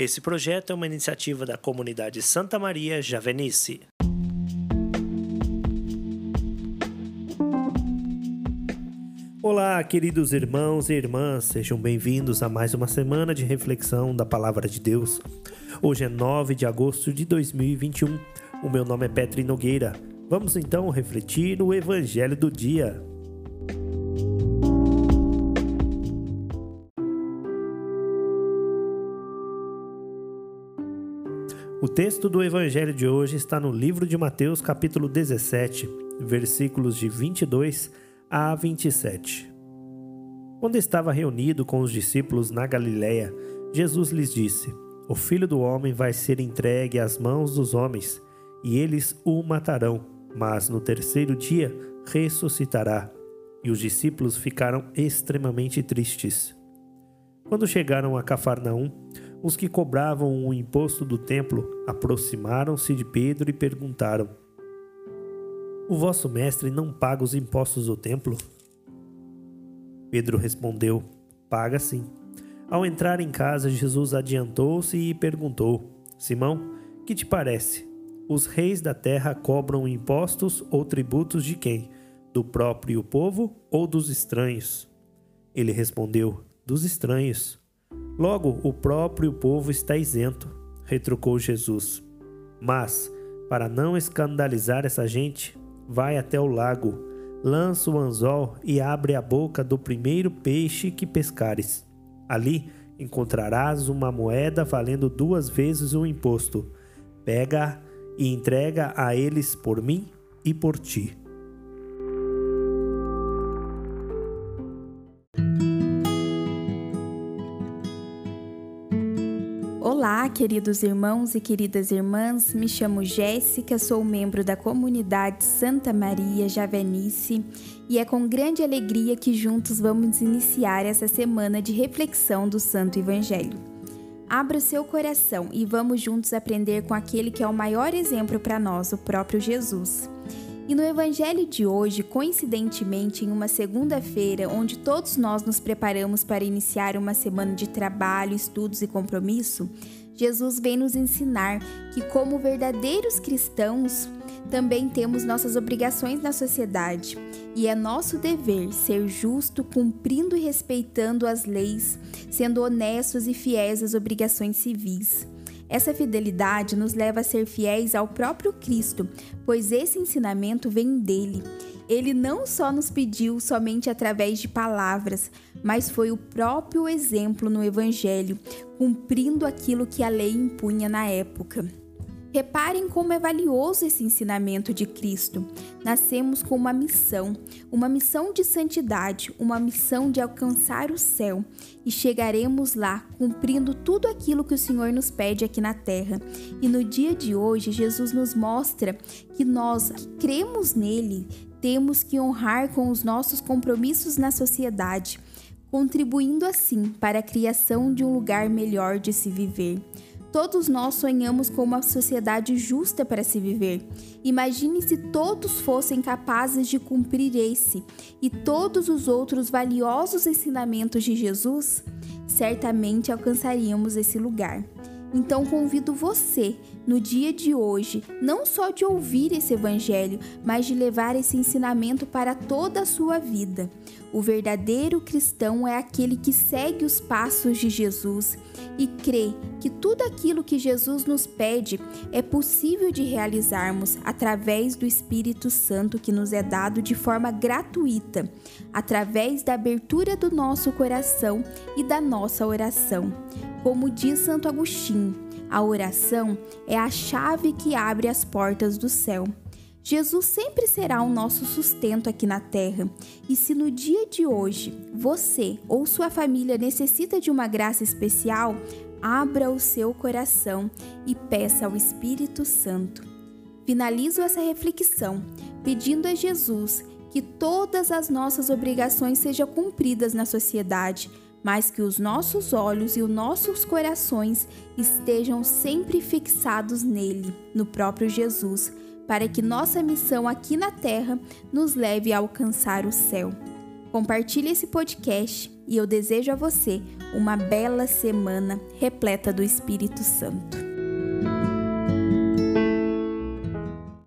Esse projeto é uma iniciativa da comunidade Santa Maria Javenice. Olá, queridos irmãos e irmãs, sejam bem-vindos a mais uma semana de reflexão da Palavra de Deus. Hoje é 9 de agosto de 2021. O meu nome é Petri Nogueira. Vamos então refletir no Evangelho do dia. O texto do Evangelho de hoje está no livro de Mateus, capítulo 17, versículos de 22 a 27. Quando estava reunido com os discípulos na Galiléia, Jesus lhes disse: O filho do homem vai ser entregue às mãos dos homens, e eles o matarão, mas no terceiro dia ressuscitará. E os discípulos ficaram extremamente tristes. Quando chegaram a Cafarnaum, os que cobravam o imposto do templo aproximaram-se de Pedro e perguntaram: O vosso mestre não paga os impostos do templo? Pedro respondeu: Paga sim. Ao entrar em casa, Jesus adiantou-se e perguntou: Simão, que te parece? Os reis da terra cobram impostos ou tributos de quem? Do próprio povo ou dos estranhos? Ele respondeu: Dos estranhos. Logo, o próprio povo está isento, retrucou Jesus. Mas, para não escandalizar essa gente, vai até o lago, lança o anzol e abre a boca do primeiro peixe que pescares. Ali encontrarás uma moeda valendo duas vezes o imposto. Pega e entrega a eles por mim e por ti. Olá, queridos irmãos e queridas irmãs. Me chamo Jéssica, sou membro da comunidade Santa Maria Javenice e é com grande alegria que juntos vamos iniciar essa semana de reflexão do Santo Evangelho. Abra o seu coração e vamos juntos aprender com aquele que é o maior exemplo para nós, o próprio Jesus. E no Evangelho de hoje, coincidentemente, em uma segunda-feira, onde todos nós nos preparamos para iniciar uma semana de trabalho, estudos e compromisso, Jesus vem nos ensinar que, como verdadeiros cristãos, também temos nossas obrigações na sociedade e é nosso dever ser justo, cumprindo e respeitando as leis, sendo honestos e fiéis às obrigações civis. Essa fidelidade nos leva a ser fiéis ao próprio Cristo, pois esse ensinamento vem dele. Ele não só nos pediu somente através de palavras, mas foi o próprio exemplo no Evangelho, cumprindo aquilo que a lei impunha na época. Reparem como é valioso esse ensinamento de Cristo. Nascemos com uma missão, uma missão de santidade, uma missão de alcançar o céu e chegaremos lá cumprindo tudo aquilo que o Senhor nos pede aqui na terra. E no dia de hoje, Jesus nos mostra que nós que cremos nele temos que honrar com os nossos compromissos na sociedade, contribuindo assim para a criação de um lugar melhor de se viver. Todos nós sonhamos com uma sociedade justa para se viver. Imagine se todos fossem capazes de cumprir esse e todos os outros valiosos ensinamentos de Jesus, certamente alcançaríamos esse lugar. Então convido você, no dia de hoje, não só de ouvir esse evangelho, mas de levar esse ensinamento para toda a sua vida. O verdadeiro cristão é aquele que segue os passos de Jesus e crê que tudo aquilo que Jesus nos pede é possível de realizarmos através do Espírito Santo que nos é dado de forma gratuita, através da abertura do nosso coração e da nossa oração. Como diz Santo Agostinho, a oração é a chave que abre as portas do céu. Jesus sempre será o nosso sustento aqui na terra. E se no dia de hoje você ou sua família necessita de uma graça especial, abra o seu coração e peça ao Espírito Santo. Finalizo essa reflexão pedindo a Jesus que todas as nossas obrigações sejam cumpridas na sociedade, mas que os nossos olhos e os nossos corações estejam sempre fixados nele, no próprio Jesus para que nossa missão aqui na Terra nos leve a alcançar o céu. Compartilhe esse podcast e eu desejo a você uma bela semana repleta do Espírito Santo.